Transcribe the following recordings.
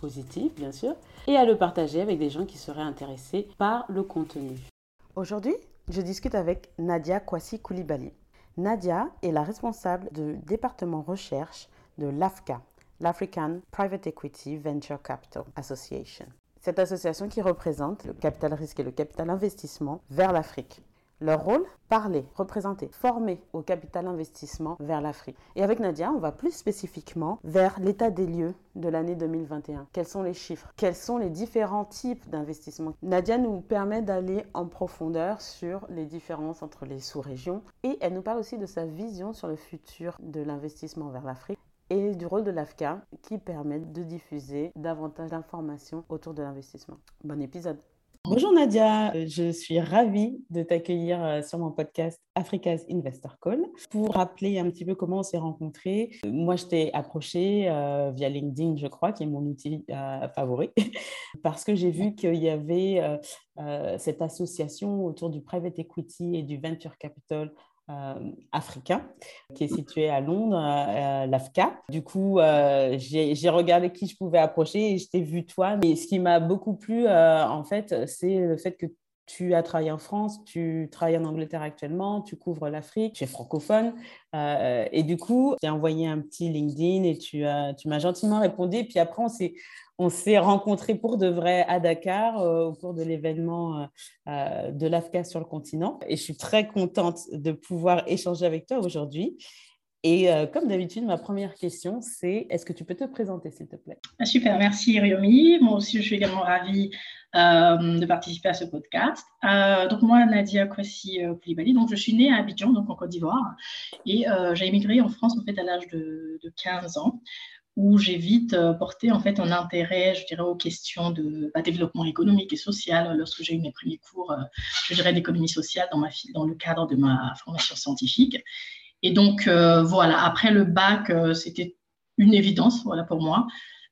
positif, bien sûr, et à le partager avec des gens qui seraient intéressés par le contenu. Aujourd'hui, je discute avec Nadia Kwasi Koulibaly. Nadia est la responsable du département recherche de l'AFCA, l'African Private Equity Venture Capital Association. Cette association qui représente le capital risque et le capital investissement vers l'Afrique. Leur rôle Parler, représenter, former au capital investissement vers l'Afrique. Et avec Nadia, on va plus spécifiquement vers l'état des lieux de l'année 2021. Quels sont les chiffres? Quels sont les différents types d'investissements? Nadia nous permet d'aller en profondeur sur les différences entre les sous-régions et elle nous parle aussi de sa vision sur le futur de l'investissement vers l'Afrique et du rôle de l'AFCA qui permet de diffuser davantage d'informations autour de l'investissement. Bon épisode Bonjour Nadia, euh, je suis ravie de t'accueillir euh, sur mon podcast Africa's Investor Call. Pour rappeler un petit peu comment on s'est rencontrés, euh, moi je t'ai approché via LinkedIn, je crois, qui est mon outil favori, parce que j'ai vu qu'il y avait cette association autour du private equity et du venture capital africain qui est situé à Londres, à l'AFCA. Du coup, euh, j'ai regardé qui je pouvais approcher et je t'ai vu toi. Mais ce qui m'a beaucoup plu, euh, en fait, c'est le fait que tu as travaillé en France, tu travailles en Angleterre actuellement, tu couvres l'Afrique, tu es francophone. et du coup, j'ai envoyé un petit LinkedIn et tu, tu m'as gentiment répondu. Puis après, on s'est, on s'est rencontrés pour de vrai à Dakar euh, au cours de l'événement euh, euh, de l'AFCA sur le continent. Et je suis très contente de pouvoir échanger avec toi aujourd'hui. Et comme d'habitude, ma première question, c'est est-ce que tu peux te présenter, s'il te plaît? Ah, Super, merci Ryomi. Moi aussi, je suis également ravie de participer à ce podcast. donc moi, Nadia Kwasi Koulibaly, donc je suis née à Abidjan, donc en Côte d'Ivoire, et j'ai émigré en France en fait à l'âge de, de 15 ans où j'ai vite euh, porté en fait un intérêt, je dirais, aux questions de bah, développement économique et social lorsque j'ai eu mes premiers cours, euh, je dirais, d'économie sociale dans, le cadre de ma formation scientifique. Et donc, euh, voilà, après le bac, c'était une évidence, voilà, pour moi,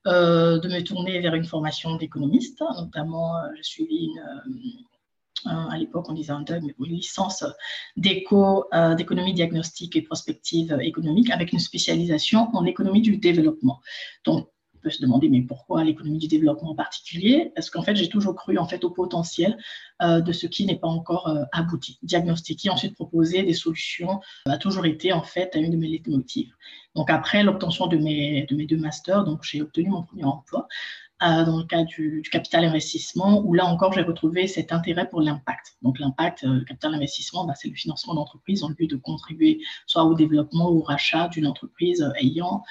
de me tourner vers une formation d'économiste. Notamment, j'ai suivi une, à l'époque on disait un DUG, mais une licence d'éco, euh, d'économie diagnostique et prospective économique avec une spécialisation en économie du développement. Donc, on peut se demander, mais pourquoi l'économie du développement en particulier? Parce qu'en fait, j'ai toujours cru en fait au potentiel euh, de ce qui n'est pas encore euh, abouti. Diagnostiquer, ensuite proposer des solutions a toujours été en fait une de mes leitmotivs. Donc après l'obtention de mes, de mes deux masters, j'ai obtenu mon premier emploi euh, dans le cas du, capital investissement, où là encore, j'ai retrouvé cet intérêt pour l'impact. Donc, l'impact, euh, capital investissement, bah, c'est le financement d'entreprise en but de contribuer soit au développement ou au rachat d'une entreprise ayant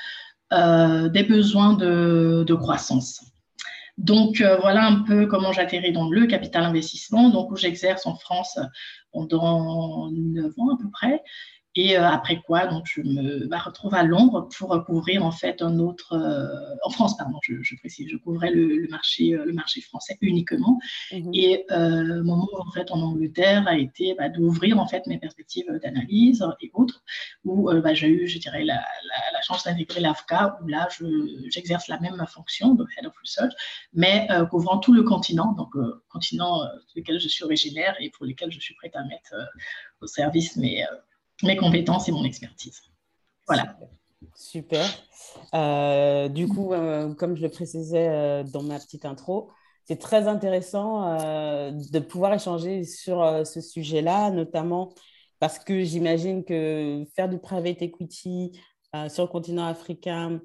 euh, des besoins de, croissance. Donc, euh, voilà un peu comment j'atterris dans le capital investissement, donc où j'exerce en France pendant 9 ans à peu près. Et euh, après quoi, donc je me bah, retrouve à Londres pour couvrir en fait un autre, euh, en France pardon, je, précise, je couvrais le, marché, euh, le marché français uniquement. Mhm. Et mon mot en fait en Angleterre a été bah, d'ouvrir en fait mes perspectives d'analyse et autres, où bah, j'ai eu, je dirais, la, la, chance d'intégrer l'AFCA, où là j'exerce la même fonction de Head of Research, mais couvrant tout le continent, donc continent lequel je suis originaire et pour lequel je suis prête à mettre au service mes mes compétences et mon expertise. Voilà. Super. Euh, du coup, euh, comme je le précisais euh, dans ma petite intro, c'est très intéressant de pouvoir échanger sur ce sujet-là, notamment parce que j'imagine que faire du private equity sur le continent africain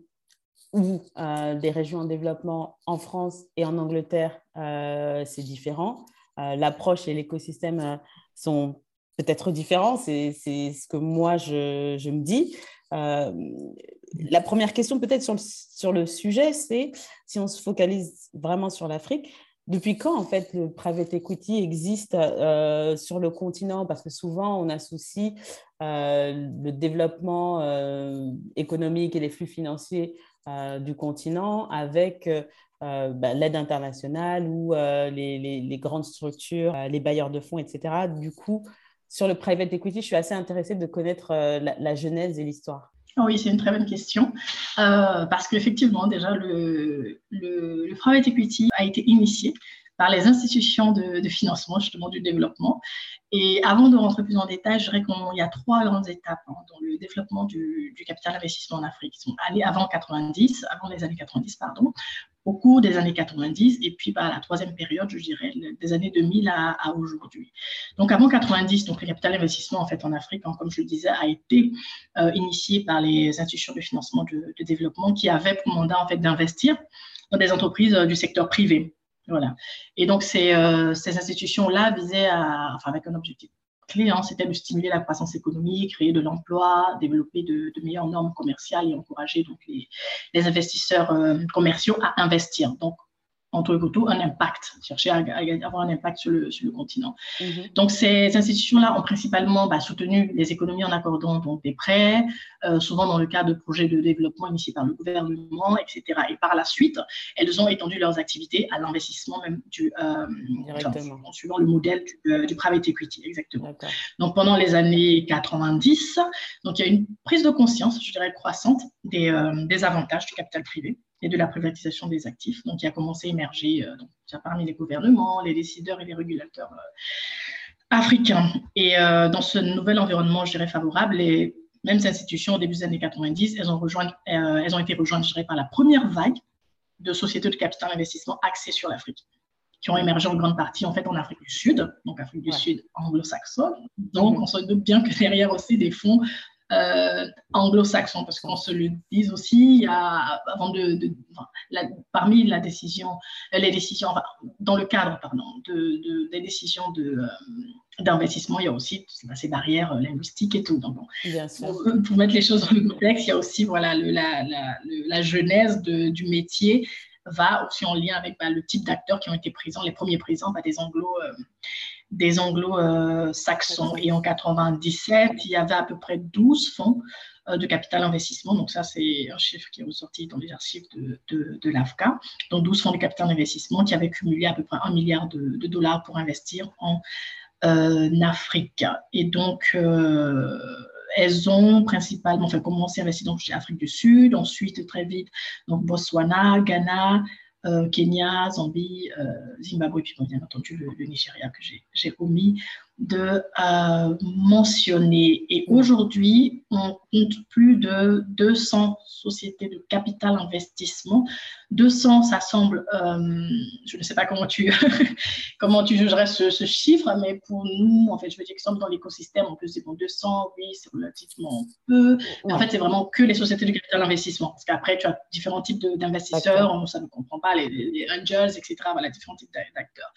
ou des régions en développement en France et en Angleterre, c'est différent. L'approche et l'écosystème sont peut-être différent, c'est ce que moi je, je me dis. Euh, la première question peut-être sur, sur, le sujet, c'est si on se focalise vraiment sur l'Afrique, depuis quand en fait le private equity existe euh, sur le continent? Parce que souvent on associe euh, le développement économique et les flux financiers du continent avec bah, l'aide internationale ou les, grandes structures, les bailleurs de fonds, etc. Du coup, sur le private equity, je suis assez intéressée de connaître la, genèse et l'histoire. Oui, c'est une très bonne question. parce qu'effectivement, déjà, le, le, private equity a été initié par les institutions de, financement justement du développement. Et avant de rentrer plus en détail, je dirais qu'il y a trois grandes étapes hein, dans le développement du, capital investissement en Afrique. Ils sont allés avant 90, avant les années 90, pardon, au cours des années 90, et puis bah, la troisième période, je dirais, des années 2000 à, aujourd'hui. Donc avant 90, donc le capital investissement en fait en Afrique, hein, comme je le disais, a été euh, initié par les institutions de financement de, développement qui avaient pour mandat en fait d'investir dans des entreprises euh, du secteur privé. Voilà. Et donc, ces, euh, ces institutions-là visaient à, enfin, avec un objectif c'était de stimuler la croissance économique, créer de l'emploi, développer de, meilleures normes commerciales et encourager donc les, investisseurs euh, commerciaux à investir. Entre autres, un impact, chercher à, avoir un impact sur le, sur le continent. Mhm. Donc, ces institutions-là ont principalement bah, soutenu les économies en accordant donc, des prêts, euh, souvent dans le cadre de projets de développement initiés par le gouvernement, etc. Et par la suite, elles ont étendu leurs activités à l'investissement même du, euh, en suivant le modèle du, euh, du, private equity, exactement. Donc, pendant les années 90, donc, il y a une prise de conscience, je dirais, croissante des, des avantages du capital privé et de la privatisation des actifs, donc qui a commencé à émerger euh, donc, parmi les gouvernements, les décideurs et les régulateurs euh, africains. Et euh, dans ce nouvel environnement, je dirais, favorable, les mêmes institutions au début des années 90, elles ont, rejoint, elles ont été rejointes, je dirais, par la première vague de sociétés de capital investissement axées sur l'Afrique qui ont émergé en grande partie en fait en Afrique du Sud, donc Afrique du Sud anglo-saxonne. Donc on se doute bien que derrière aussi des fonds euh, anglo-saxon, parce qu'on se le dise aussi, il y a, avant de, parmi la décision, euh, les décisions, dans le cadre, pardon, de, des décisions de, euh, d'investissement, il y a aussi ces barrières linguistiques et tout. Donc, Pour, mettre les choses dans le contexte, il y a aussi voilà, le, la, la, la, genèse du métier va aussi en lien avec bah, le type d'acteurs qui ont été présents, les premiers présents, bah, des anglo des anglo-saxons. Et en 97, il y avait à peu près 12 fonds euh, de capital investissement. Donc ça, c'est un chiffre qui est ressorti dans les archives de, de, l'AFCA. Donc 12 fonds de capital investissement qui avaient cumulé à peu près un milliard de, dollars pour investir en euh, Afrique. Et donc, euh, elles ont principalement fait commencer à investir donc, chez Afrique du Sud, ensuite très vite donc Botswana, Ghana, Kenya, Zambie, euh, Zimbabwe, puis bien entendu le, le Nigeria que j'ai omis de euh, mentionner. Et aujourd'hui, on compte plus de 200 sociétés de capital investissement. 200, ça semble, euh, je ne sais pas comment tu, comment tu jugerais ce, chiffre, mais pour nous, en fait, je veux dire que dans l'écosystème, on peut dire bon, 200, oui, c'est relativement peu. Mais en fait, c'est vraiment que les sociétés de capital investissement. Parce qu'après, tu as différents types d'investisseurs, ça ne comprend pas, les, angels, etc. Voilà, différents types d'acteurs.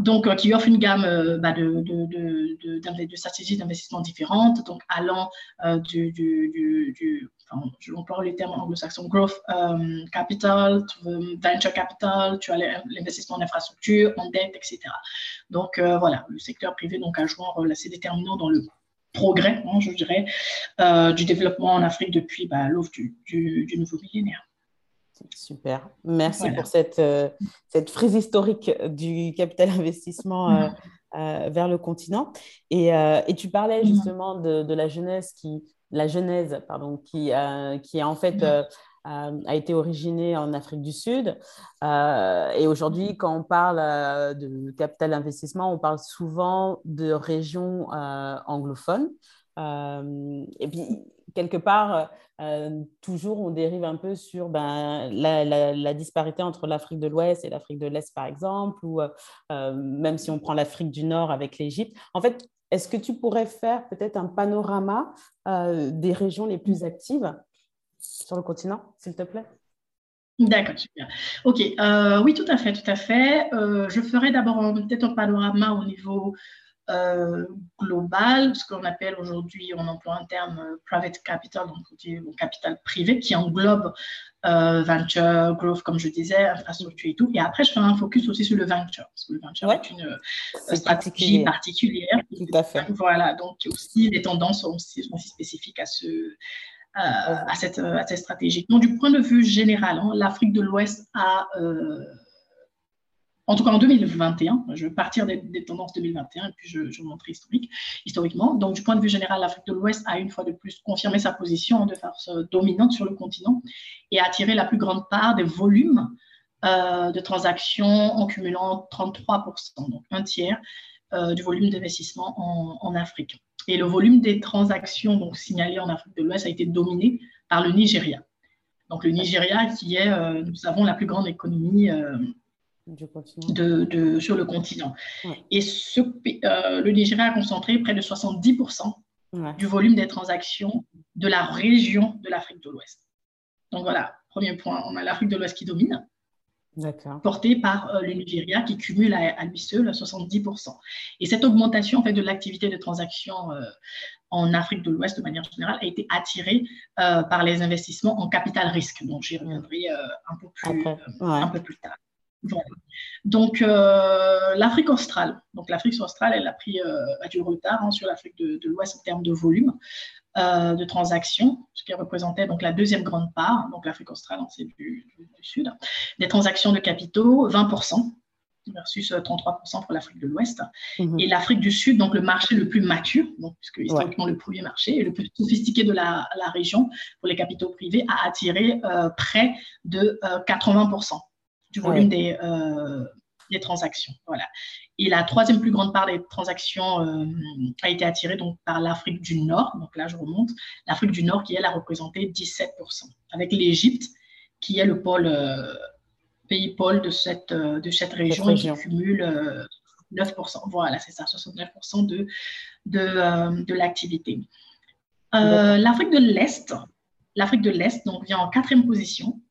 Donc, euh, qui offrent une gamme bah, de de, de, stratégies d'investissement différentes, donc allant euh, du, du, du, enfin, je emploie les termes anglo-saxons, growth euh, capital, venture capital, tu as l'investissement en infrastructure, en dette, etc. Donc euh, voilà, le secteur privé donc, a joué un rôle assez déterminant dans le progrès, hein, je dirais, du développement en Afrique depuis bah, du, du, nouveau millénaire. Super. Merci pour cette, cette frise historique du capital investissement euh, vers le continent. Et, euh, et, tu parlais mhm. justement de, de, la jeunesse qui, la genèse, pardon, qui, euh, qui en fait mhm. a été originée en Afrique du Sud. et aujourd'hui, quand on parle de capital investissement, on parle souvent de régions anglophones. et puis, quelque part, euh, toujours on dérive un peu sur ben, la, disparité entre l'Afrique de l'Ouest et l'Afrique de l'Est, par exemple, ou euh, euh, même si on prend l'Afrique du Nord avec l'Égypte. En fait, est-ce que tu pourrais faire peut-être un panorama des régions les plus actives sur le continent, s'il te plaît? D'accord, super. Ok, oui, tout à fait, tout à fait. je ferai d'abord peut-être un panorama au niveau euh, global, ce qu'on appelle aujourd'hui, on emploie un terme euh, private capital, donc capital privé, qui englobe euh, venture, growth, comme je disais, infrastructure et tout. Et après, je ferai un focus aussi sur le venture, parce que le venture est une stratégie particulière. Tout à fait. Voilà, donc aussi les tendances sont aussi, spécifiques à ce, à, cette, à, cette, stratégie. Donc, du point de vue général, hein, l'Afrique de l'Ouest a en tout cas en 2021, je vais partir des, tendances 2021 et puis je, je montrer historique, historiquement. Donc, du point de vue général, l'Afrique de l'Ouest a une fois de plus confirmé sa position de force dominante sur le continent et a attiré la plus grande part des volumes euh, de transactions en cumulant 33%, donc un tiers euh, du volume d'investissement en, Afrique. Et le volume des transactions donc, signalées en Afrique de l'Ouest a été dominé par le Nigeria. Donc le Nigeria qui est, euh, nous savons, la plus grande économie de, sur le continent. Et ce, euh, le Nigeria a concentré près de 70% du volume des transactions de la région de l'Afrique de l'Ouest. Donc voilà, premier point, on a l'Afrique de l'Ouest qui domine, porté par euh, le Nigeria qui cumule à, lui seul 70%. Et cette augmentation en fait, de l'activité de transactions euh, en Afrique de l'Ouest de manière générale a été attirée par les investissements en capital risque. Donc j'y reviendrai un, peu plus, un peu plus tard. Donc, euh, l'Afrique australe. Donc, l'Afrique australe, elle a pris euh, du retard hein, sur l'Afrique de, l'Ouest en termes de volume euh, de transactions, ce qui représentait donc la deuxième grande part. Donc, l'Afrique australe, c'est du, du, Sud. Des transactions de capitaux, 20% versus 33% pour l'Afrique de l'Ouest. Mhm. Et l'Afrique du Sud, donc le marché le plus mature, donc, puisque historiquement le premier marché et le plus sophistiqué de la, la région pour les capitaux privés, a attiré près de 80% du volume des, euh, des, transactions. Voilà. Et la troisième plus grande part des transactions euh, a été attirée donc, par l'Afrique du Nord. Donc là, je remonte. L'Afrique du Nord qui, elle, a représenté 17%, avec l'Égypte qui est le pôle, euh, pays pôle de cette, de cette région, qui cumule 9%. Voilà, c'est ça, 69% de, de, de l'activité. L'Afrique de l'Est, l'Afrique de l'Est donc vient en quatrième position,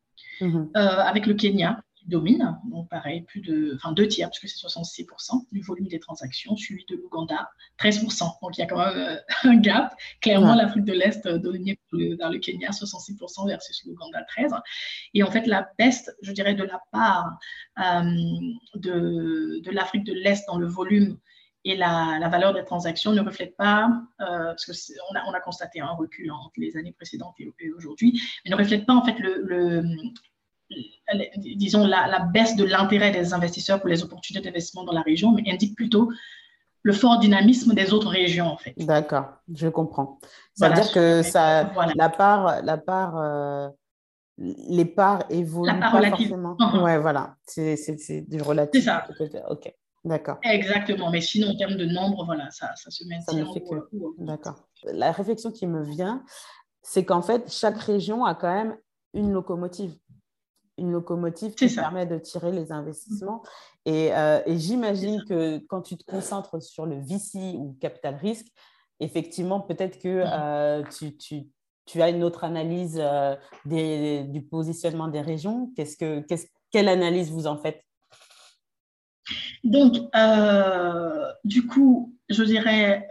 mhm. avec le Kenya domine, donc pareil, plus de, enfin deux tiers, puisque c'est 66% du volume des transactions, suivi de l'Ouganda, 13%. Donc il y a quand même euh, un gap. Clairement, l'Afrique de l'Est euh, dominée vers le Kenya, 66% versus l'Ouganda, 13%. Et en fait, la baisse, je dirais, de la part euh, de, de l'Afrique de l'Est dans le volume et la, la, valeur des transactions ne reflète pas, parce qu'on a, on a constaté un recul entre les années précédentes et, aujourd'hui, mais ne reflète pas en fait le, le, disons, la, baisse de l'intérêt des investisseurs pour les opportunités d'investissement dans la région, mais indique plutôt le fort dynamisme des autres régions, en fait. D'accord, je comprends. Ça veut dire que ça, la part, la part euh, les parts évoluent la part pas forcément. Uh-huh. Ouais, voilà, c'est du relatif. C'est ça. Ok, d'accord. Exactement, mais sinon, en termes de nombre, voilà, ça, ça se maintient. Que... D'accord. La réflexion qui me vient, c'est qu'en fait, chaque région a quand même une locomotive une locomotive qui permet de tirer les investissements. Euh, et, j'imagine que quand tu te concentres sur le VC ou capital risque, effectivement, peut-être que euh, tu, as une autre analyse euh, du positionnement des régions. Que, quelle analyse vous en faites? Donc, du coup, je dirais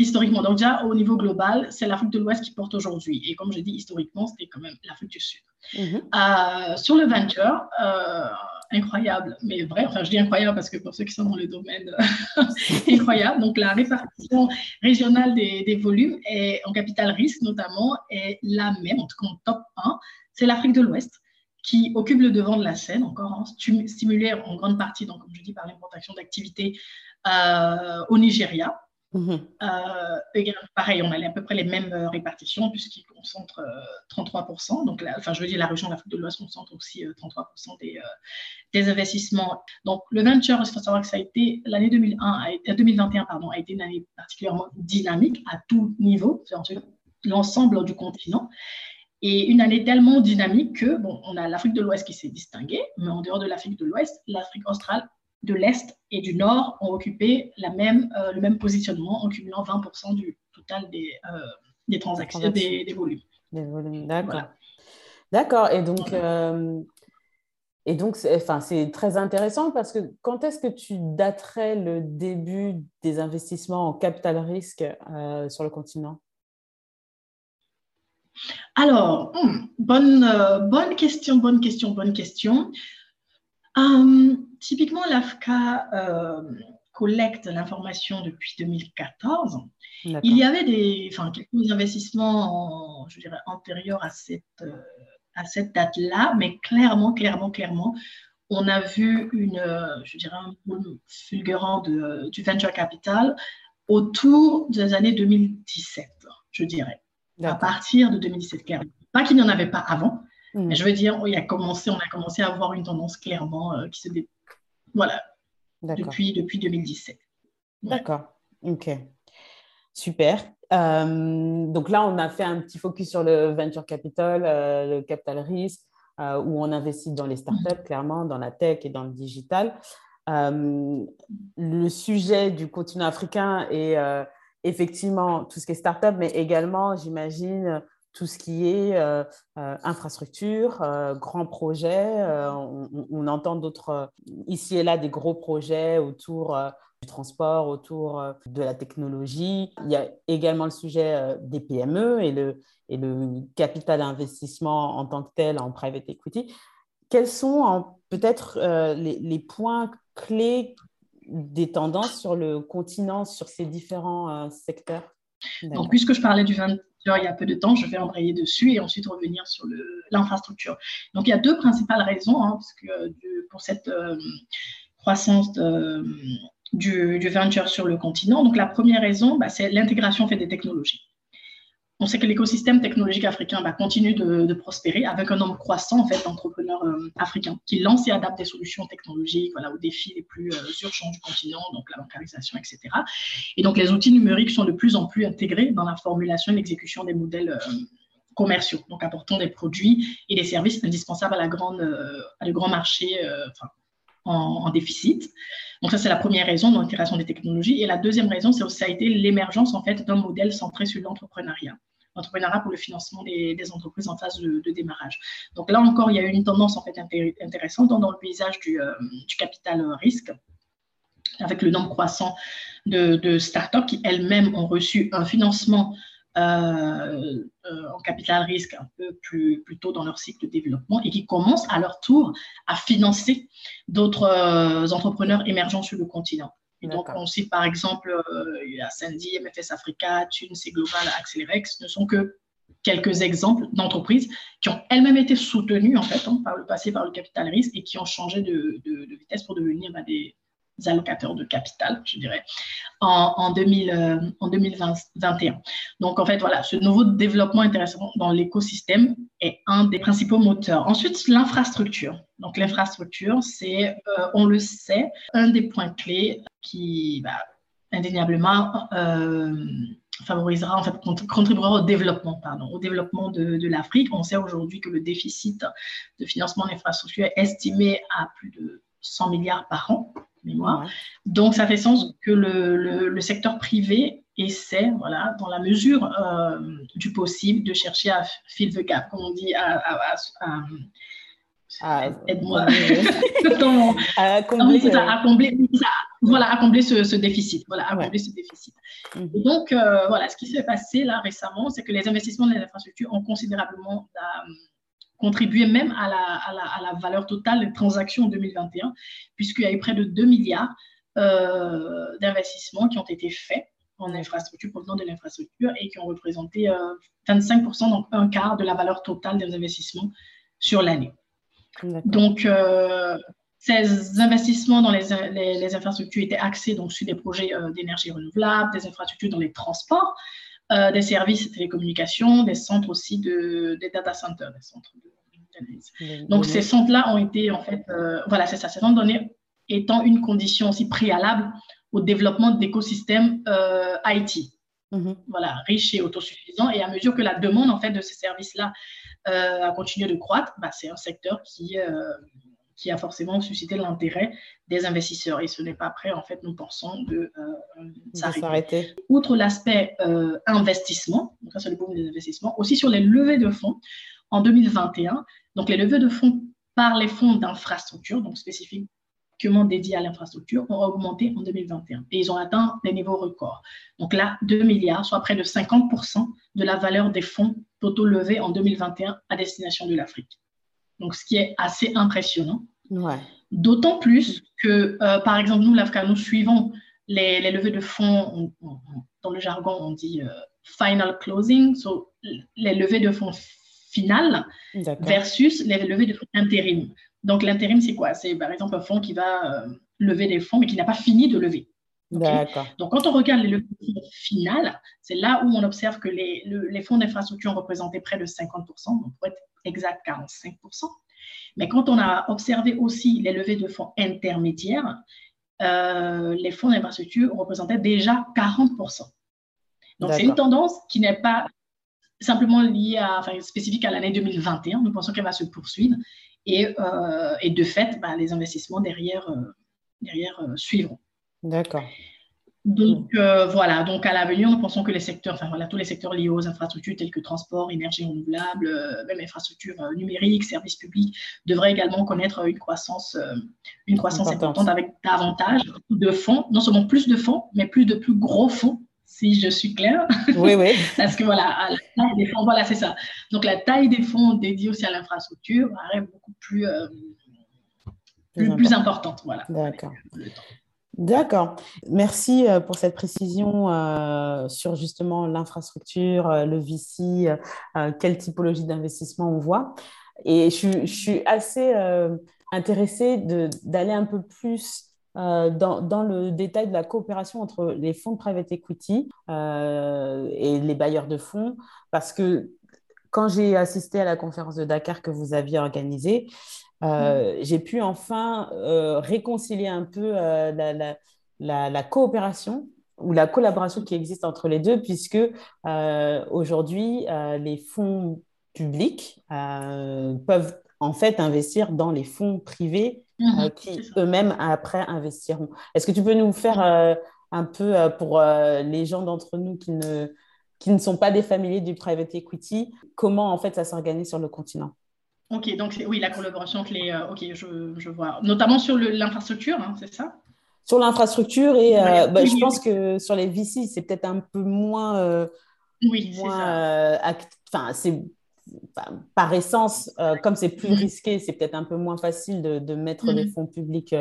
historiquement. Donc déjà, au niveau global, c'est l'Afrique de l'Ouest qui porte aujourd'hui. Et comme je dis, historiquement, c'était quand même l'Afrique du Sud. Mhm. Euh, sur le venture, euh, incroyable, mais vrai, enfin je dis incroyable parce que pour ceux qui sont dans le domaine, incroyable. Donc la répartition régionale des, des, volumes et en capital risque notamment est la même, en tout cas en top 1, c'est l'Afrique de l'Ouest qui occupe le devant de la scène, encore hein, stimulé en grande partie, donc, comme je dis, par l'implantation d'activités euh, au Nigeria, Mhm. Euh, pareil, on a à peu près les mêmes euh, répartitions puisqu'ils concentrent 33%. Euh, donc, enfin, je veux dire, la région de l'Afrique de l'Ouest concentre aussi 33% des, des, investissements. Donc, le venture, il faut savoir que ça a été l'année 2021 pardon, a été une année particulièrement dynamique à tout niveau, l'ensemble du continent. Et une année tellement dynamique que, bon, on a l'Afrique de l'Ouest qui s'est distinguée, mais en dehors de l'Afrique de l'Ouest, l'Afrique australe de l'Est et du Nord ont occupé la même, euh, le même positionnement en cumulant 20% du total des, euh, des transactions, des, des, volumes. Des volumes, d'accord. D'accord, et donc, euh, et donc c'est, enfin, c'est très intéressant parce que quand est-ce que tu daterais le début des investissements en capital risque sur le continent? Alors, hmm, bonne, bonne question, bonne question, bonne question. Hum, typiquement, l'AFCA euh, collecte l'information depuis 2014, il y avait des, enfin, quelques investissements, je dirais, antérieurs à cette, euh, à cette date-là, mais clairement, clairement, clairement, on a vu une, je dirais, un boom fulgurant de, du venture capital autour des années 2017, je dirais. À partir de 2017, clairement. Pas qu'il n'y en avait pas avant, mmh. mais je veux dire, il a commencé, on a commencé à avoir une tendance clairement euh, qui se dé... Voilà, depuis, depuis 2017. D'accord, ok. Super. Euh, donc là, on a fait un petit focus sur le venture capital, euh, le capital risque, où on investit dans les startups, mhm. clairement, dans la tech et dans le digital. le sujet du continent africain est effectivement tout ce qui est startup, mais également, j'imagine, tout ce qui est euh, euh, infrastructure, euh, grands projets. On, entend d'autres, ici et là, des gros projets autour du transport, autour de la technologie. Il y a également le sujet des PME et le, et le capital investissement en tant que tel en private equity. Quels sont peut-être les points clés des tendances sur le continent, sur ces différents secteurs? Donc, puisque je parlais du 20 il y a peu de temps, je vais embrayer dessus et ensuite revenir sur l'infrastructure. Donc, il y a deux principales raisons hein, parce que, pour cette euh, croissance du, du, venture sur le continent. Donc, la première raison, bah, c'est l'intégration fait des technologies on sait que l'écosystème technologique africain va continue de, prospérer avec un nombre croissant en fait, d'entrepreneurs euh, africains qui lancent et adaptent des solutions technologiques voilà, aux défis les plus euh, urgents du continent, donc la bancarisation, etc. Et donc les outils numériques sont de plus en plus intégrés dans la formulation et l'exécution des modèles euh, commerciaux, donc apportant des produits et des services indispensables à, la grande, à le grand marché en, déficit. Donc ça, c'est la première raison de l'intégration des technologies. Et la deuxième raison, c'est ça a été l'émergence en fait d'un modèle centré sur l'entrepreneuriat entrepreneuriat pour le financement des, entreprises en phase de, démarrage. Donc là encore, il y a une tendance en fait intéressante dans, le paysage du, euh, capital risque avec le nombre croissant de, startups qui elles-mêmes ont reçu un financement euh, euh, en capital risque un peu plus, tôt dans leur cycle de développement et qui commencent à leur tour à financer d'autres entrepreneurs émergents sur le continent. Et donc, on cite par exemple, euh, il y a Sandy, MFS Africa, Tunes et Global Accelerex, ne sont que quelques exemples d'entreprises qui ont elles-mêmes été soutenues en fait hein, par le passé par le capital risque et qui ont changé de, vitesse pour devenir bah, des, allocateurs de capital, je dirais, en, en, 2000, en 2021. Donc, en fait, voilà, ce nouveau développement intéressant dans l'écosystème est un des principaux moteurs. Ensuite, l'infrastructure. Donc, l'infrastructure, c'est, euh, on le sait, un des points clés qui, bah, indéniablement, euh, favorisera, en fait, contribuera au développement, pardon, au développement de, de l'Afrique. On sait aujourd'hui que le déficit de financement d'infrastructure est estimé à plus de 100 milliards par an mémoire. Donc, ça fait sens que le, le, secteur privé essaie, voilà, dans la mesure euh, du possible, de chercher à fill the gap, comme on dit, à, à, à, à aide-moi à combler, combler, voilà, à combler ce, ce, déficit, voilà, à combler ce déficit. Mhm. Et donc, euh, voilà, ce qui s'est passé là récemment, c'est que les investissements dans les infrastructures ont considérablement contribuer même à la, valeur totale des transactions en 2021, puisqu'il y a eu près de 2 milliards euh, d'investissements qui ont été faits en infrastructure, provenant de l'infrastructure, et qui ont représenté 25%, euh, donc un quart de la valeur totale des investissements sur l'année. Donc, euh, ces investissements dans les, infrastructures étaient axés donc, sur des projets d'énergie renouvelable, des infrastructures dans les transports, des services de télécommunications, des centres aussi de, des data centers, des centres de donc, ces centres-là ont été, en fait, euh, voilà, c'est ça, ces centres données étant une condition aussi préalable au développement d'écosystèmes euh, IT. Mhm. Voilà, riches et autosuffisants. Et à mesure que la demande, en fait, de ces services-là euh, a continué de croître, bah, c'est un secteur qui, qui a forcément suscité l'intérêt des investisseurs. Et ce n'est pas prêt, en fait, nous pensons, de s'arrêter. Outre l'aspect investissement, donc ça c'est le boom des investissements, aussi sur les levées de fonds, en 2021, donc les levées de fonds par les fonds d'infrastructure, donc spécifiquement dédiés à l'infrastructure, ont augmenté en 2021 et ils ont atteint des niveaux records. Donc là, 2 milliards, soit près de 50% de la valeur des fonds totaux levés en 2021 à destination de l'Afrique. Donc ce qui est assez impressionnant. D'autant plus que, euh, par exemple, nous, l'Afrique, nous suivons les, levées de fonds, dans le jargon, on dit final closing, so, les levées de fonds finales versus les levées de fonds intérim. Donc, l'intérim, c'est quoi? C'est par exemple un fonds qui va lever des fonds, mais qui n'a pas fini de lever. Donc, quand on regarde les levées finales, c'est là où on observe que les, les fonds d'infrastructure ont représenté près de 50%, donc pour être exact, 45%. Mais quand on a observé aussi les levées de fonds intermédiaires, euh, les fonds d'infrastructure représentaient déjà 40%. Donc, c'est une tendance qui n'est pas simplement liée à, enfin, spécifique à l'année 2021. Nous pensons qu'elle va se poursuivre. Et, euh, et de fait, bah, les investissements derrière, euh, derrière suivront. D'accord. Donc euh, voilà, donc à l'avenir, nous pensons que les secteurs, enfin voilà, tous les secteurs liés aux infrastructures tels que transport, énergie renouvelable, euh, même infrastructures euh, numériques, services publics, devraient également connaître une croissance, une croissance importante avec davantage de fonds, non seulement plus de fonds, mais plus de plus gros fonds, si je suis claire. Oui, oui. Parce que voilà, la taille des fonds, voilà, c'est ça. Donc la taille des fonds dédiés aussi à l'infrastructure paraît beaucoup plus, plus, plus, importante, voilà. D'accord. D'accord. Merci euh, pour cette précision euh, sur justement l'infrastructure, euh, le VC, quelle typologie d'investissement on voit. Et je, suis assez intéressée d'aller un peu plus dans, le détail de la coopération entre les fonds de private equity et les bailleurs de fonds, parce que quand j'ai assisté à la conférence de Dakar que vous aviez organisée, euh, j'ai pu enfin euh, réconcilier un peu euh, la, coopération ou la collaboration qui existe entre les deux, puisque aujourd'hui, les fonds publics peuvent en fait investir dans les fonds privés mhm, qui eux-mêmes après investiront. Est-ce que tu peux nous faire un peu pour les gens d'entre nous qui ne, qui ne sont pas des familiers du private equity, comment en fait ça s'organise sur le continent? Ok, donc oui, la collaboration les. Euh, ok, je, je, vois. Notamment sur l'infrastructure, hein, c'est ça? Sur l'infrastructure et euh, bah, je pense que sur les VC, c'est peut-être un peu moins. Euh, oui, c'est ça. Enfin, c'est. par essence, comme c'est plus mm. risqué, c'est peut-être un peu moins facile de, de mettre des mm. fonds publics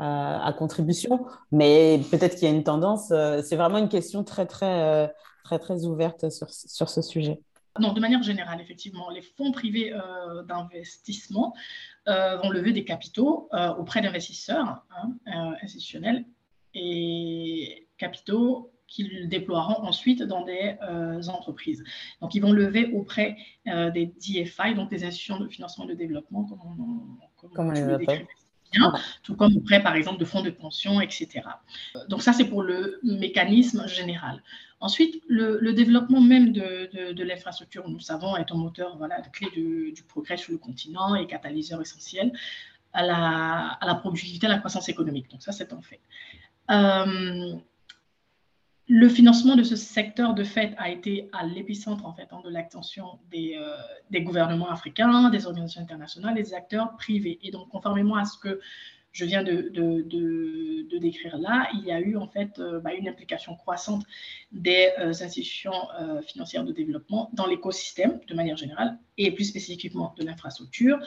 à contribution, mais peut-être qu'il y a une tendance. c'est vraiment une question très, très, très, très ouverte sur, sur ce sujet. Non, de manière générale, effectivement, les fonds privés euh, d'investissement euh, vont lever des capitaux euh, auprès d'investisseurs hein, institutionnels et capitaux qu'ils déploieront ensuite dans des entreprises. Donc, ils vont lever auprès des DFI, donc des institutions de financement de développement, comme on, comme on tout comme auprès, par exemple, de fonds de pension, etc. Donc ça, c'est pour le mécanisme général. Ensuite, le, développement même de, de, l'infrastructure, nous savons, est un moteur voilà, de clé du, progrès sur le continent et catalyseur essentiel à la, à la productivité, à la croissance économique. Donc ça, c'est un fait. Euh, le financement de ce secteur, de fait, a été à l'épicentre en fait, hein, de l'attention des, euh, des, gouvernements africains, des organisations internationales, des acteurs privés. Et donc, conformément à ce que je viens de, décrire là, il y a eu en fait euh, bah, une implication croissante des euh, institutions financières de développement dans l'écosystème de manière générale et plus spécifiquement de l'infrastructure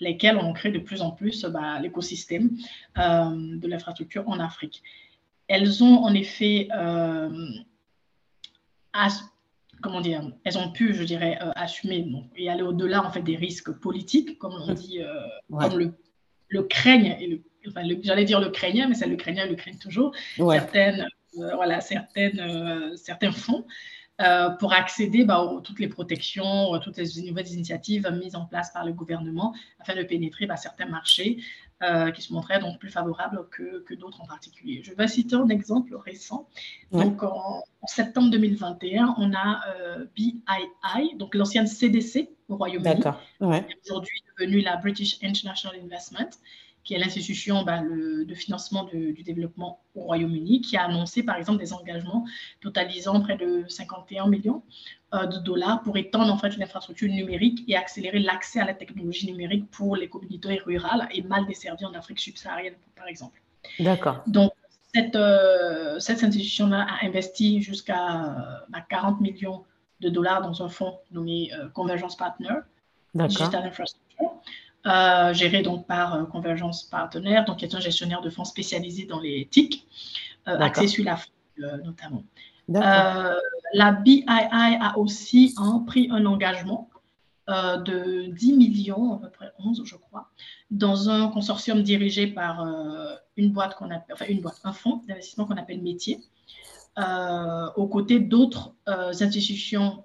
lesquels ont créé de plus en plus bah, l'écosystème de l'infrastructure en Afrique. Elles ont en effet, euh, comment dire, elles ont pu, je dirais, euh, assumer et aller au-delà en fait des risques politiques, comme on dit, euh, comme le, le craignent, et enfin, j'allais dire le mais c'est le craignent, le craignent toujours, certaines, voilà, certaines, certains fonds. pour accéder bah, à toutes les protections, toutes les nouvelles initiatives mises en place par le gouvernement afin de pénétrer bah, certains marchés euh, qui se montraient donc plus favorables que, que d'autres en particulier. Je vais citer un exemple récent. Donc, en, septembre 2021, on a euh, BII, donc l'ancienne CDC au Royaume-Uni, ouais. aujourd'hui devenue la British International Investment, qui est l'institution bah, de financement du développement au Royaume-Uni, qui a annoncé par exemple des engagements totalisant près de 51 millions euh, de dollars pour étendre en fait l'infrastructure numérique et accélérer l'accès à la technologie numérique pour les communautés rurales et mal desservies en Afrique subsaharienne, par exemple. D'accord. Donc, cette, euh, cette institution-là a investi jusqu'à 40 euh, millions de dollars dans un fonds nommé Convergence Partner, Digital Infrastructure. Géré donc par Convergence Partenaire, donc qui est un gestionnaire de fonds spécialisé dans les TIC, axé sur l'Afrique notamment. la BII a aussi hein, pris un engagement de 10 millions, à peu près 11 je crois, dans un consortium dirigé par une boîte qu'on appelle, enfin une boîte, un fonds d'investissement qu'on appelle Métier, aux côtés d'autres institutions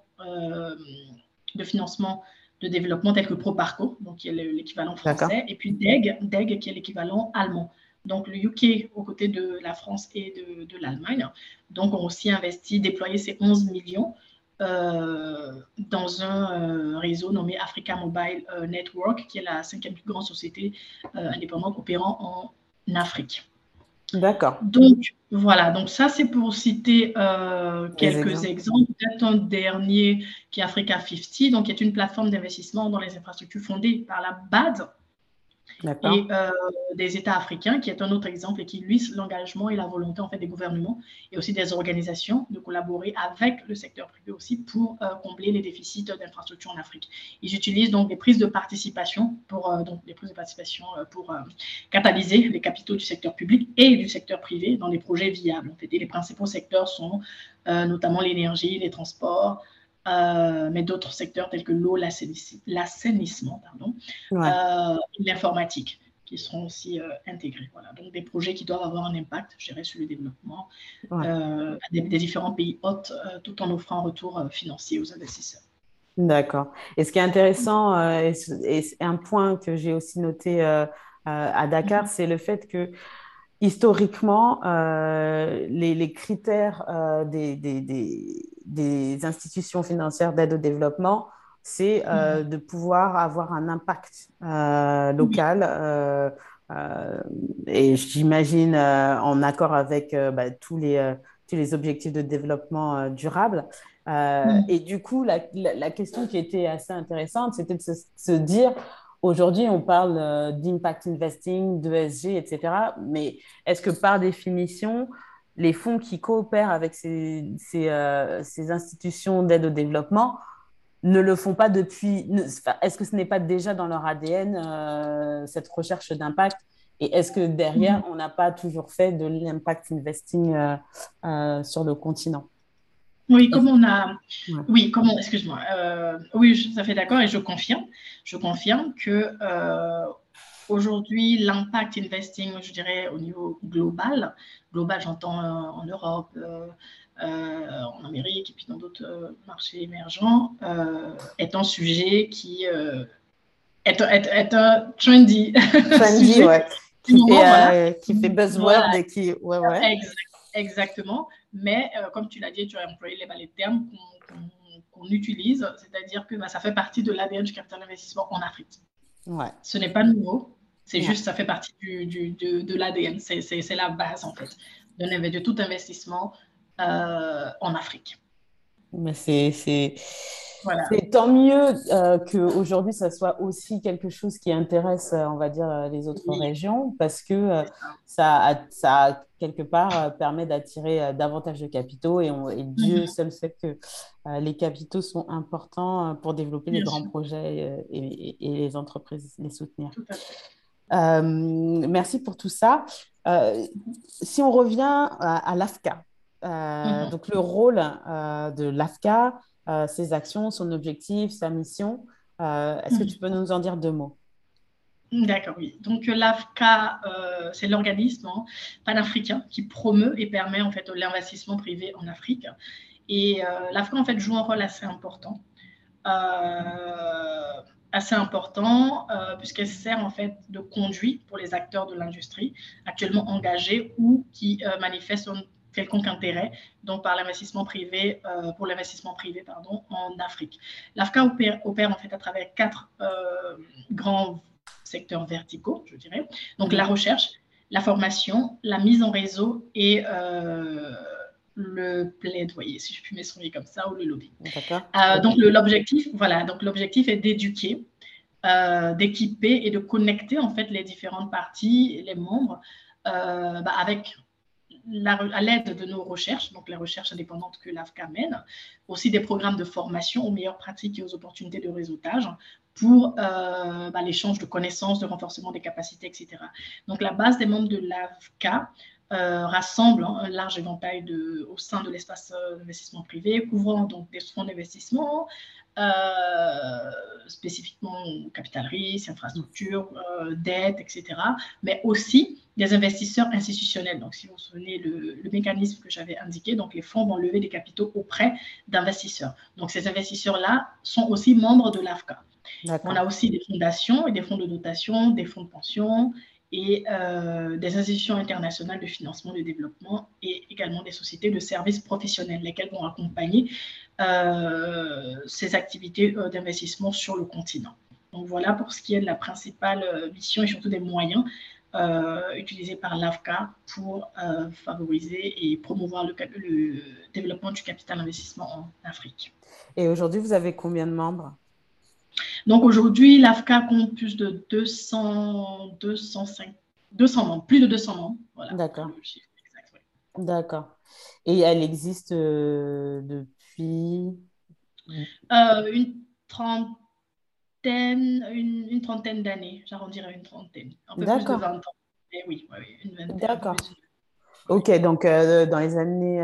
de financement de développement tels que ProParco, donc qui est l'équivalent français, et puis DEG, DEG qui est l'équivalent allemand. Donc le UK aux côtés de la France et de, l'Allemagne. Donc on a aussi investi, déployé ces 11 millions euh, dans un euh, réseau nommé Africa Mobile euh, Network, qui est la cinquième plus grande société indépendante opérant en Afrique. D'accord. Donc, voilà, donc ça c'est pour citer euh, quelques exemples. Peut-être un dernier qui est Africa 50, donc qui est une plateforme d'investissement dans les infrastructures fondée par la BAD, et euh, des États africains, qui est un autre exemple et qui illustre l'engagement et la volonté fait des gouvernements et aussi des organisations de collaborer avec le secteur privé aussi pour euh, combler les déficits d'infrastructures en Afrique. Ils utilisent donc des prises de participation pour euh, catalyser les capitaux du secteur public et du secteur privé dans des projets viables. En fait. Les principaux secteurs sont notamment l'énergie, les transports. Euh, mais d'autres secteurs tels que l'eau, l'assainissement, pardon, euh, l'informatique qui seront aussi euh, intégrés. Voilà. Donc des projets qui doivent avoir un impact, je dirais, sur le développement des, différents pays hôtes, tout en offrant un retour financier aux investisseurs. D'accord. Et ce qui est intéressant, et, un point que j'ai aussi noté à Dakar, mm-hmm. c'est le fait que historiquement, les, critères des, des, des institutions financières d'aide au développement, c'est euh, mhm. de pouvoir avoir un impact euh, local. Euh, et j'imagine en accord avec bah, tous, les, tous les objectifs de développement durable. Mhm. Et du coup, la, la, question qui était assez intéressante, c'était de se, dire, aujourd'hui, on parle d'impact investing, d'ESG, etc. Mais est-ce que par définition, les fonds qui coopèrent avec ces, euh, institutions d'aide au développement ne le font pas depuis. Est-ce que ce n'est pas déjà dans leur ADN, euh, cette recherche d'impact? Et est-ce que derrière, on n'a pas toujours fait de l'impact investing euh, sur le continent? Oui, comme on a. Oui, comment. Excuse-moi. oui, je suis tout à fait d'accord et je confirme. Je confirme que aujourd'hui, l'impact investing, je dirais, au niveau global, global, j'entends euh, en Europe, euh, euh, en Amérique et puis dans d'autres marchés émergents, est un sujet qui est, est, un trendy. Trendy, ouais. Qui, fait, qui fait buzzword et qui. Ouais, ouais. exactement. Mais comme tu l'as dit, tu as employé les, les termes qu'on utilise, c'est-à-dire que bah, ça fait partie de l'ADN du capital d'investissement en Afrique. Ouais. Ce n'est pas nouveau. C'est juste, ça fait partie du, du, de, de l'ADN. C'est la base, en fait, de, de tout investissement euh, en Afrique. Mais c'est voilà. tant mieux euh, qu'aujourd'hui, ça soit aussi quelque chose qui intéresse, euh, on va dire, euh, les autres régions, parce que ça, ça, quelque part, permet d'attirer davantage de capitaux et, on, et Dieu mhm. seul sait que les capitaux sont importants pour développer les grands projets et, et, les entreprises les soutenir. Tout à fait. Euh, merci pour tout ça. Euh, si on revient à, l'AFCA, euh, mhm. donc le rôle de l'AFCA, ses actions, son objectif, sa mission, est-ce que mhm. tu peux nous en dire deux mots? D'accord, oui. Donc l'AFCA, c'est l'organisme hein, panafricain qui promeut et permet en fait l'investissement privé en Afrique. Et l'AFCA en fait joue un rôle assez important assez important euh, puisqu'elle sert en fait de conduit pour les acteurs de l'industrie actuellement engagés ou qui euh, manifestent un quelconque intérêt donc par l'investissement privé euh, pour l'investissement privé pardon en Afrique. L'AFCA opère, en fait à travers quatre grands secteurs verticaux, je dirais. Donc la recherche, la formation, la mise en réseau et le plaidoyer, si je puis m'exprimer comme ça, ou le lobby. Euh, donc l'objectif, voilà, donc l'objectif est d'éduquer, euh, d'équiper et de connecter en fait les différentes parties, les membres, euh, bah, avec la, à l'aide de nos recherches, donc les recherches indépendantes que l'AFCA mène, aussi des programmes de formation aux meilleures pratiques et aux opportunités de réseautage pour euh, bah, l'échange de connaissances, de renforcement des capacités, etc. Donc, la base des membres de l'AVCA euh, rassemble hein, un large éventail de, au sein de l'espace d'investissement privé, couvrant donc des fonds d'investissement, euh, spécifiquement capital risque, infrastructure, euh, dette, etc., mais aussi des investisseurs institutionnels. Donc, si vous vous souvenez, le, le mécanisme que j'avais indiqué, donc les fonds vont lever des capitaux auprès d'investisseurs. Donc, ces investisseurs-là sont aussi membres de l'AFCA. On a aussi des fondations et des fonds de dotation, des fonds de pension et euh, des institutions internationales de financement de développement et également des sociétés de services professionnels, lesquelles vont accompagner euh, ces activités euh, d'investissement sur le continent. Donc voilà pour ce qui est de la principale mission et surtout des moyens utilisés par l'AFCA pour favoriser et promouvoir le, le développement du capital investissement en Afrique. Et aujourd'hui, vous avez combien de membres? Donc aujourd'hui, l'AFCA compte plus de 200, 205, 200 membres, plus de 200 membres. Voilà, D'accord. D'accord. Et elle existe euh, depuis? Euh, une trentaine, une, une trentaine d'années. J'arrondirais une trentaine. Un peu plus de 20 ans. Et oui, oui, une vingtaine. D'accord. Ok, donc euh, dans les années,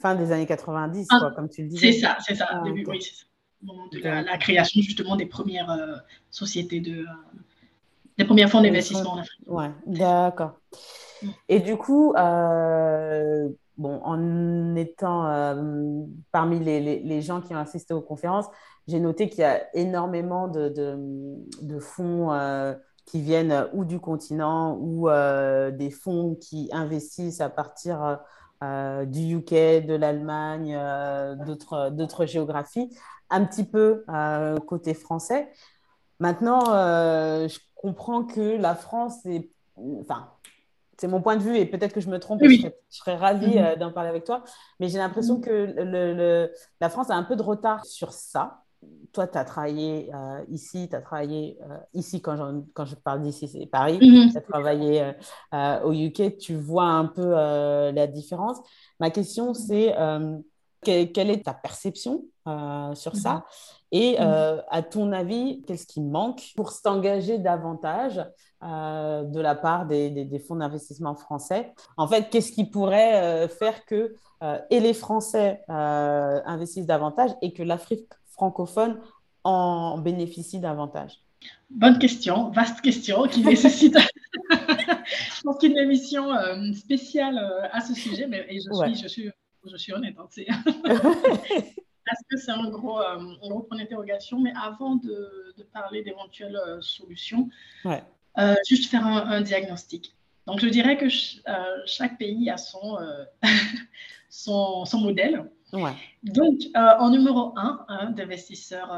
fin des années 90, ah, quoi, comme tu le disais. C'est ça, c'est ça. Ah, début, oui, c'est ça de la, création justement des premières euh, sociétés de, euh, des premiers fonds d'investissement en Afrique. Ouais, d'accord. Mm. Et du coup, euh, bon, en étant parmi les, les, les, gens qui ont assisté aux conférences, j'ai noté qu'il y a énormément de, de, de fonds qui viennent ou du continent ou des fonds qui investissent à partir du UK, de l'Allemagne, d'autres géographies un petit peu euh, côté français. Maintenant, euh, je comprends que la France est. Enfin, c'est mon point de vue et peut-être que je me trompe, je, serais, ravie mhm. euh, d'en parler avec toi, mais j'ai l'impression mhm. que le, la France a un peu de retard sur ça. Toi, tu as travaillé ici, tu as travaillé ici, quand je, quand je parle d'ici, c'est Paris, mhm. tu as travaillé au UK, tu vois un peu la différence. Ma question, c'est quelle est ta perception euh, sur ça? Mhm. Et mhm. euh, à ton avis, qu'est-ce qui manque pour s'engager davantage euh, de la part des, fonds d'investissement français? En fait, qu'est-ce qui pourrait faire que et les Français investissent davantage et que l'Afrique francophone en bénéficie davantage? Bonne question, vaste question qui nécessite, je pense qu'une émission spéciale à ce sujet, mais je, suis, je suis je suis honnête. Hein, parce que c'est un gros, euh, gros point d'interrogation. Mais avant de, de parler d'éventuelles euh, solutions, euh, juste faire un, diagnostic. Donc, je dirais que chaque pays a son, son, son, modèle. Donc, en numéro un hein, d'investisseurs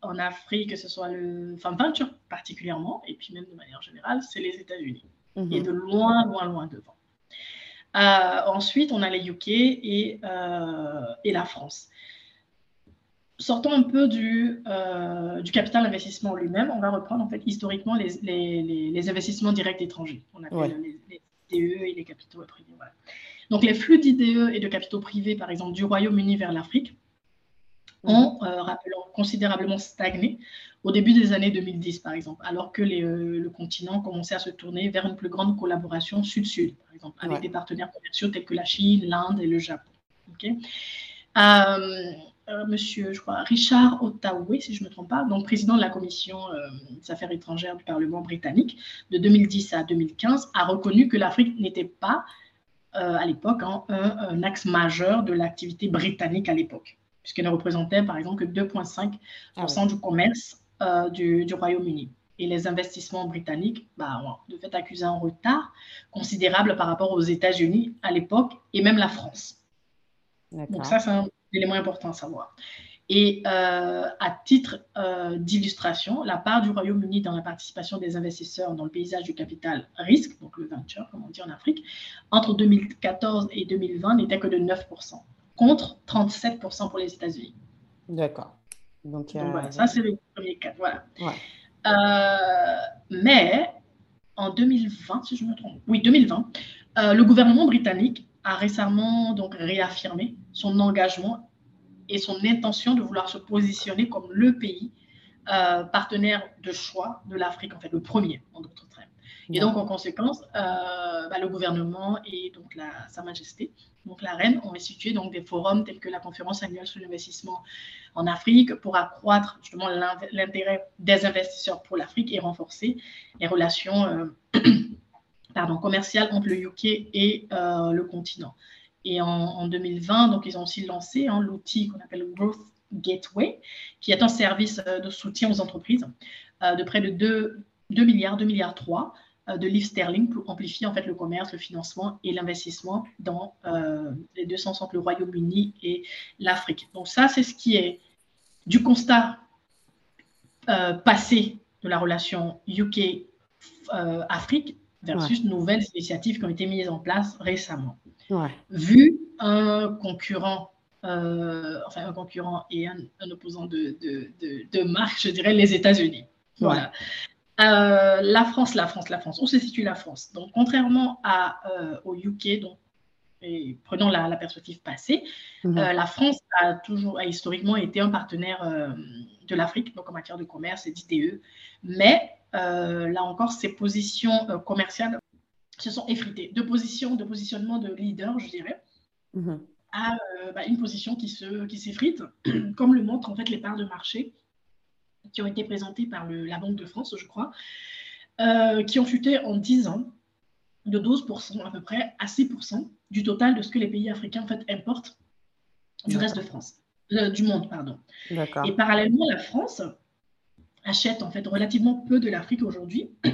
en Afrique, que ce soit le enfin, peinture particulièrement, et puis même de manière générale, c'est les États-Unis. Mm-hmm. Et de loin, loin, loin devant. Euh, ensuite, on a les UK et, euh, et la France. Sortons un peu du, euh, du capital investissement lui-même. On va reprendre en fait historiquement les, les, les, investissements directs étrangers. On appelle les, les, IDE et les capitaux privés. Donc les flux d'IDE et de capitaux privés, par exemple, du Royaume-Uni vers l'Afrique, ont considérablement stagné au début des années 2010, par exemple, alors que euh, le continent commençait à se tourner vers une plus grande collaboration sud-sud, par exemple, avec des partenaires commerciaux tels que la Chine, l'Inde et le Japon. Euh, euh, monsieur, je crois, Richard Ottawa, si je ne me trompe pas, donc président de la commission des affaires étrangères du Parlement britannique de 2010 à 2015, a reconnu que l'Afrique n'était pas, à l'époque, hein, un, axe majeur de l'activité britannique à l'époque, puisqu'elle ne représentait, par exemple, que 2,5% ah du commerce euh, du, Royaume-Uni. Et les investissements britanniques bah, ont de fait accusé un retard considérable par rapport aux États-Unis à l'époque et même la France. Donc ça, c'est un élément important à savoir. Et euh, à titre euh, d'illustration, la part du Royaume-Uni dans la participation des investisseurs dans le paysage du capital risque, donc le venture, comme on dit en Afrique, entre 2014 et 2020 n'était que de 9%, contre 37% pour les États-Unis. D'accord. Donc, voilà, ça c'est le premier cas. Voilà. Euh, mais en 2020, si je me trompe, oui, 2020, euh, le gouvernement britannique a récemment donc réaffirmé son engagement et son intention de vouloir se positionner comme le pays partenaire de choix de l'Afrique, en fait, le premier, en d'autres termes. Et donc, en conséquence, bah, le gouvernement et donc la, Sa Majesté, donc la Reine, ont institué donc des forums tels que la conférence annuelle sur l'investissement en Afrique pour accroître justement l'intérêt des investisseurs pour l'Afrique et renforcer les relations pardon, commerciales entre le UK et le continent. Et en, 2020, donc, ils ont aussi lancé hein, l'outil qu'on appelle Growth Gateway, qui est un service euh, de soutien aux entreprises euh, de près de 2, 2 milliards, 2 milliards 3 euh, de livres sterling pour amplifier en fait le commerce, le financement et l'investissement dans les deux sens entre le Royaume-Uni et l'Afrique. Donc ça, c'est ce qui est du constat passé de la relation UK-Afrique versus nouvelles initiatives qui ont été mises en place récemment. Vu un concurrent, euh, enfin un concurrent et un, opposant de, de, marque, je dirais les États-Unis. Voilà. Euh, la France, la France, la France. Où se situe la France? Donc, contrairement à, euh, au UK, donc, et prenons la, la perspective passée, mhm. la France a toujours, a historiquement été un partenaire de l'Afrique, donc en matière de commerce et d'IDE. Mais là encore, ses positions commerciales se sont effrités de position, de positionnement de leader, je dirais, mhm. à euh, bah, une position qui se qui s'effrite, comme le montrent en fait les parts de marché qui ont été présentées par le, la Banque de France, je crois, euh, qui ont chuté en 10 ans de 12% à peu près à 6% du total de ce que les pays africains en fait importent du reste de France, euh, du monde pardon. Et parallèlement, la France achète en fait relativement peu de l'Afrique aujourd'hui.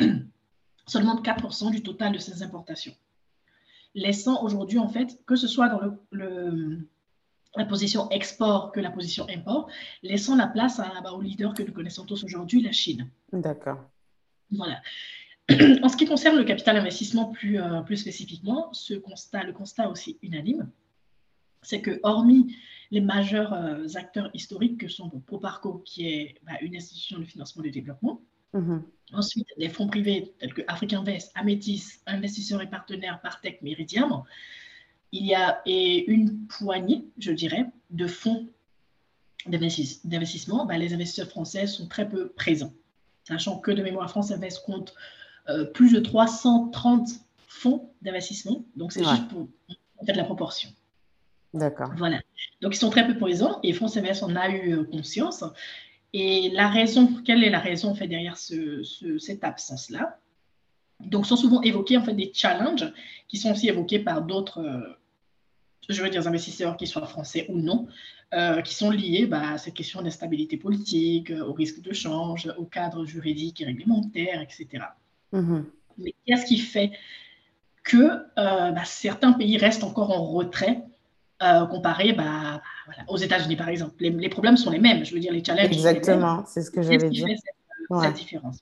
seulement 4% du total de ses importations. Laissant aujourd'hui, en fait, que ce soit dans le, la position export que la position import, laissant la place à, bah, au leader que nous connaissons tous aujourd'hui, la Chine. D'accord. Voilà. En ce qui concerne le capital investissement plus, euh, plus spécifiquement, ce constat, le constat aussi unanime, c'est que hormis les majeurs euh, acteurs historiques que sont Proparco, qui est bah, une institution de financement du développement, Mhm. Ensuite, des fonds privés tels que African Invest, Amétis, investisseurs et partenaires Partech, Meridiam. Il y a et une poignée, je dirais, de fonds d'investissement. Ben, les investisseurs français sont très peu présents, sachant que de mémoire France Invest compte euh, plus de 330 fonds d'investissement. Donc, c'est juste pour en fait, la proportion. D'accord. Voilà. Donc, ils sont très peu présents et France Invest en a eu conscience. Et la raison, quelle est la raison fait, derrière cette absence-là? Donc, sont souvent évoqués en fait, des challenges qui sont aussi évoqués par d'autres, euh, je veux dire, investisseurs, qui soient français ou non, euh, qui sont liés bah, à cette question d'instabilité politique, au risque de change, au cadre juridique et réglementaire, etc. Mm-hmm. Mais qu'est-ce qui fait que euh, bah, certains pays restent encore en retrait comparé bah, aux États-Unis, par exemple? Les, problèmes sont les mêmes. Je veux dire, les challenges. Exactement, c'est ce que j'avais dit. Cette, différence?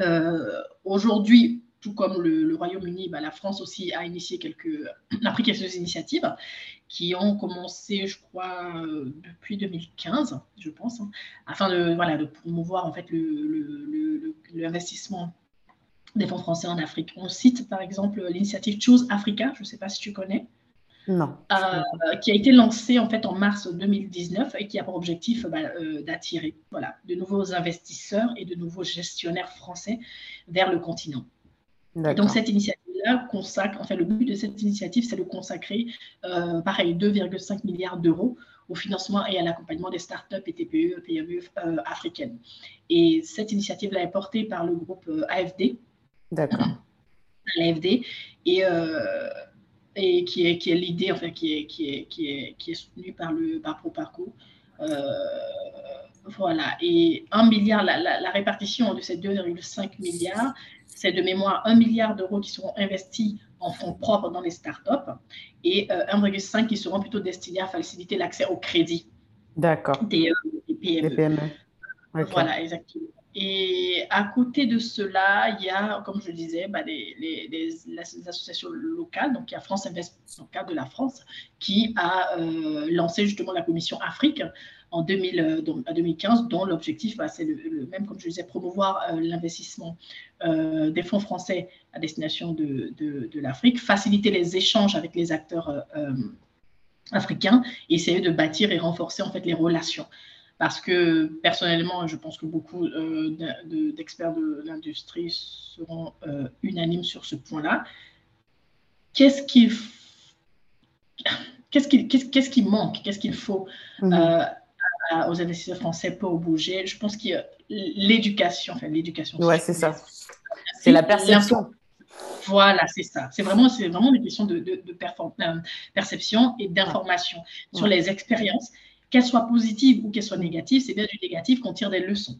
Euh, aujourd'hui, tout comme le, Royaume-Uni, bah, la France aussi a initié quelques, a pris quelques initiatives qui ont commencé, je crois, euh, depuis 2015, je pense, hein, afin de, voilà, de promouvoir en fait l'investissement des fonds français en Afrique. On cite par exemple l'initiative Choose Africa, je ne sais pas si tu connais. Non. Euh, qui a été lancé en fait en mars 2019 et qui a pour objectif bah, euh, d'attirer voilà, de nouveaux investisseurs et de nouveaux gestionnaires français vers le continent. donc cette initiative-là consacre, enfin le but de cette initiative, c'est de consacrer, euh, pareil, 2,5 milliards d'euros au financement et à l'accompagnement des startups et TPE, PME africaines. Et cette initiative-là est portée par le groupe AFD. D'accord. L'AFD. Et et qui est, qui est l'idée, enfin, qui est, qui est, qui est, qui est soutenue par le par ProParcours. Euh, voilà. Et un milliard, la, la, répartition de ces 2,5 milliards, c'est de mémoire 1 milliard d'euros qui seront investis en fonds propres dans les startups et 1,5 euh, qui seront plutôt destinés à faciliter l'accès au crédit D'accord. Des, euh, PME. PME. Voilà, exactement. Et à côté de cela, il y a, comme je disais, bah, les, les, associations locales. Donc, il y a France Invest, dans le de la France, qui a euh, lancé justement la commission Afrique en 2000, 2015, euh, dont l'objectif, bah, c'est le, même, comme je disais, promouvoir euh, l'investissement des fonds français à destination de, de, de l'Afrique, faciliter les échanges avec les acteurs africains et essayer de bâtir et renforcer en fait les relations parce que personnellement, je pense que beaucoup d'experts de, l'industrie seront unanimes sur ce point-là. Qu'est-ce qu'il qu'est-ce qui, manque? Qu'est-ce qu'il faut mhm. aux investisseurs français pour bouger? Je pense a l'éducation, enfin l'éducation. Ouais, c'est ça. C'est la perception. Voilà, c'est ça. C'est vraiment, c'est vraiment une question de, de, euh, perception et d'information sur les expériences, qu'elles soient positives ou qu'elles soient négatives. C'est bien du négatif qu'on tire des leçons.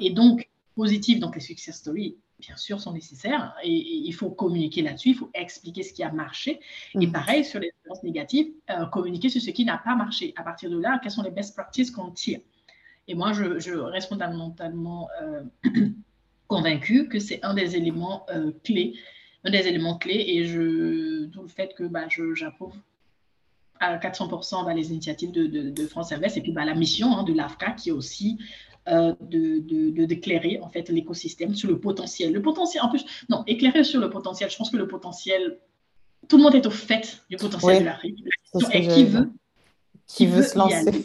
Et donc, positives, donc les success stories, bien sûr, sont nécessaires et, il faut communiquer là-dessus, il faut expliquer ce qui a marché. Et mm. pareil, sur les expériences négatives, euh, communiquer sur ce qui n'a pas marché. À partir de là, quelles sont les best practices qu'on tire? Et moi, je, reste fondamentalement euh, convaincue que c'est un des éléments clés un des éléments clés et je, d'où le fait que bah, j'approuve à 400% bah, les initiatives de, de, France Invest et puis bah, la mission hein, de l'AFCA qui est aussi euh, de, d'éclairer en fait l'écosystème sur le potentiel. Le potentiel, en plus, non, éclairer sur le potentiel. Je pense que le potentiel, tout le monde est au fait du potentiel de l'Afrique. Et qui veut, qui, veut, se lancer.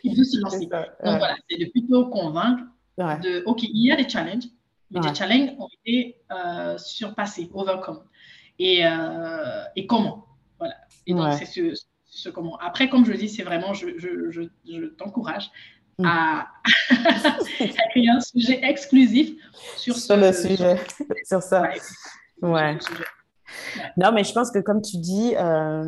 qui veut se lancer. Donc voilà, c'est de plutôt convaincre de, OK, il y a des challenges, mais des challenges ont été euh, surpassés, overcome. Et, euh, et comment? Voilà. Et donc, c'est ce, ce, comment. Après, comme je dis, c'est vraiment, je, je, je, t'encourage mm. à, créer un sujet exclusif sur, sur le sujet, sur ça. Ouais. Non, mais je pense que comme tu dis, euh,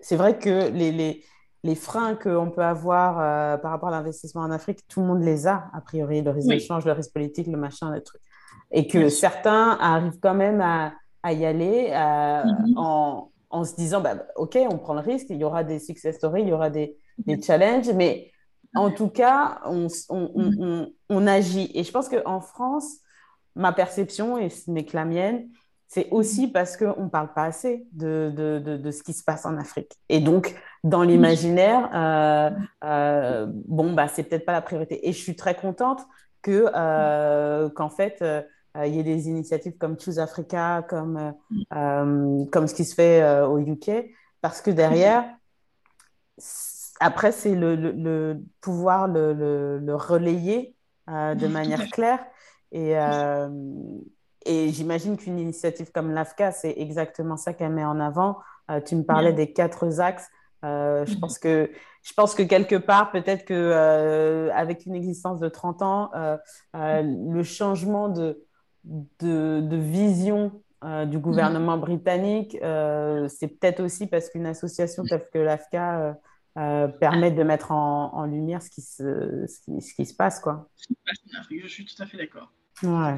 c'est vrai que les, les, les freins qu'on peut avoir par rapport à l'investissement en Afrique, tout le monde les a, a priori, le risque d'échange, le risque politique, le machin, le truc et que certains arrivent quand même à, y aller euh, mm-hmm. en, en, se disant bah, ok on prend le risque il y aura des success stories il y aura des, des challenges mais en tout cas on, on, mm-hmm. on, agit et je pense qu'en France ma perception et ce n'est que la mienne c'est aussi mm-hmm. parce qu'on ne parle pas assez de, de, de, ce qui se passe en Afrique. Et donc, dans l'imaginaire, euh, euh, bon, bah, c'est peut-être pas la priorité. Et je suis très contente que, qu'en fait, euh, il y a des initiatives comme Choose Africa, comme, euh, euh, comme ce qui se fait au UK, parce que derrière, après, c'est le, le, pouvoir le, le relayer de manière claire. Et, et j'imagine qu'une initiative comme l'AFCA, c'est exactement ça qu'elle met en avant. tu me parlais des quatre axes. je, pense que, je pense que quelque part, peut-être que avec une existence de 30 ans, le changement de, de, vision euh, du gouvernement britannique. Euh, c'est peut-être aussi parce qu'une association telle que l'AFCA euh, permet de mettre en, lumière ce qui, se, ce qui, se passe. Quoi. Je suis tout à fait d'accord. Ouais.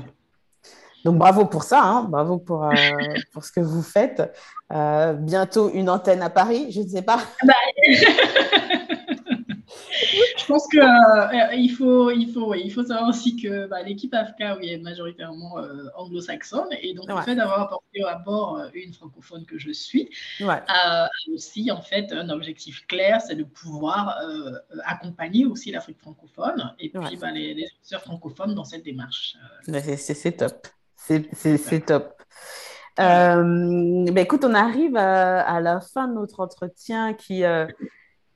Donc bravo pour ça, hein. bravo pour, pour ce que vous faites. bientôt une antenne à Paris, je ne sais pas. Bah, je pense qu'il euh, il faut, il, faut, il faut savoir aussi que bah, l'équipe AFK oui, est majoritairement euh, anglo-saxonne et donc le fait d'avoir apporté à bord euh, une francophone que je suis a aussi en fait un objectif clair, c'est de pouvoir accompagner aussi l'Afrique francophone et puis bah, les, les francophones dans cette démarche. C'est top, c'est top. Bah, écoute, on arrive à, la fin de notre entretien qui,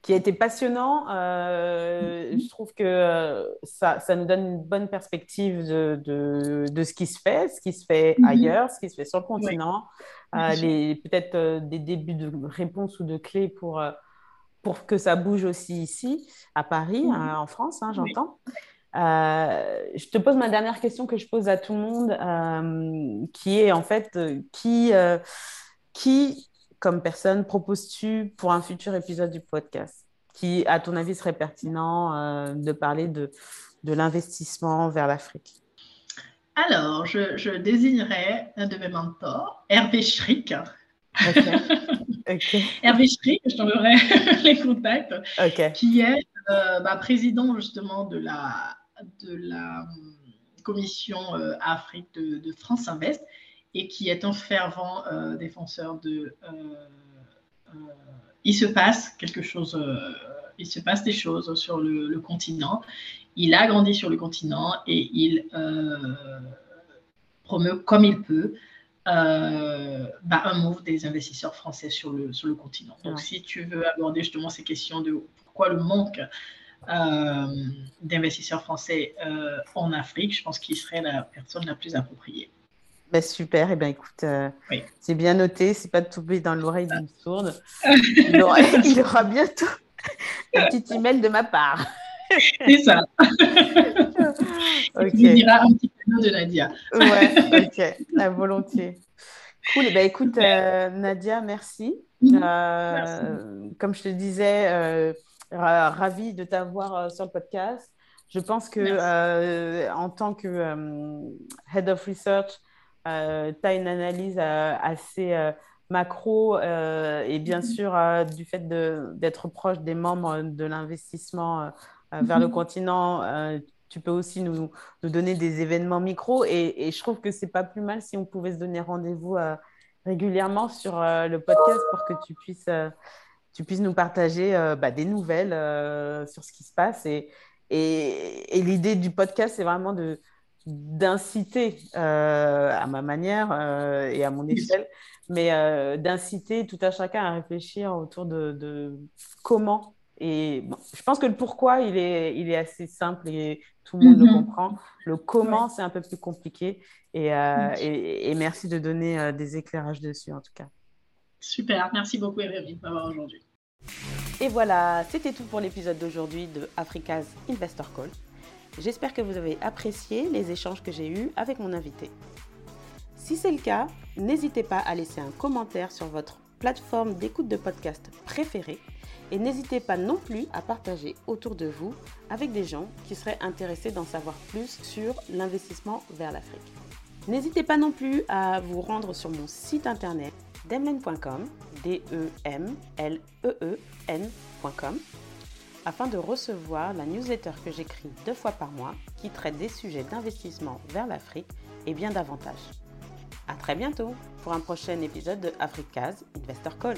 qui a été passionnant. Euh, je trouve que euh, ça, ça, nous donne une bonne perspective de, de, de, ce qui se fait, ce qui se fait mhm. ailleurs, ce qui se fait sur le continent, euh, peut-être des débuts de réponses ou de clés pour, pour que ça bouge aussi ici, à Paris, mhm. en France, hein, j'entends. je te pose ma dernière question que je pose à tout le monde, qui est en fait qui, qui comme personne proposes-tu pour un futur épisode du podcast qui, à ton avis, serait pertinent euh, de parler de, de l'investissement vers l'Afrique? Alors, je, je, désignerais un de mes mentors, Hervé Schrick. Hervé Schrick, je t'enverrai les contacts, qui est euh, bah, président justement de la, de la euh, commission Afrique de, de France Invest et qui est un fervent euh, défenseur de... Euh, euh, il se passe quelque chose, il se passe des choses sur le, continent. Il a grandi sur le continent et il promeut comme il peut bah, un move des investisseurs français sur le, sur le continent. Donc, si tu veux aborder justement ces questions de pourquoi le manque d'investisseurs français en Afrique, je pense qu'il serait la personne la plus appropriée. Ben super, et eh ben écoute, c'est bien noté, c'est pas de tomber dans l'oreille d'une sourde. Il aura, il aura bientôt un petit email de ma part. C'est ça. ok. Il dira un petit peu de Nadia. ouais, ok, la volontiers. Cool. Eh ben, écoute, euh, Nadia, merci. Mhm. Euh, comme je te disais, euh, ravie de t'avoir sur le podcast. Je pense que en tant que Head of Research, tu as une analyse assez macro et bien mhm. sûr du fait d'être proche des membres de l'investissement euh, vers le mhm. continent. Euh, tu peux aussi nous, nous, donner des événements micro et, et je trouve que c'est pas plus mal si on pouvait se donner rendez-vous euh, régulièrement sur le podcast pour que tu puisses, tu puisses nous partager bah, des nouvelles sur ce qui se passe. Et, et, et l'idée du podcast, c'est vraiment de, d'inciter à ma manière et à mon échelle, mais d'inciter tout à chacun à réfléchir autour de, de comment et je pense que le pourquoi, il est, il est assez simple et tout le monde le mhm. comprend. Le comment, c'est un peu plus compliqué. Et, euh, et, merci de donner euh, des éclairages dessus, en tout cas. Super, merci beaucoup, Rémi, de m'avoir aujourd'hui. Et voilà, c'était tout pour l'épisode d'aujourd'hui de Africa's Investor Call. J'espère que vous avez apprécié les échanges que j'ai eus avec mon invité. Si c'est le cas, n'hésitez pas à laisser un commentaire sur votre plateforme d'écoute de podcast préférée et n'hésitez pas non plus à partager autour de vous avec des gens qui seraient intéressés d'en savoir plus sur l'investissement vers l'Afrique. N'hésitez pas non plus à vous rendre sur mon site internet demlen.com, d e m l e e n.com afin de recevoir la newsletter que j'écris deux fois par mois qui traite des sujets d'investissement vers l'Afrique et bien davantage. À très bientôt pour un prochain épisode de Africa's Investor Call.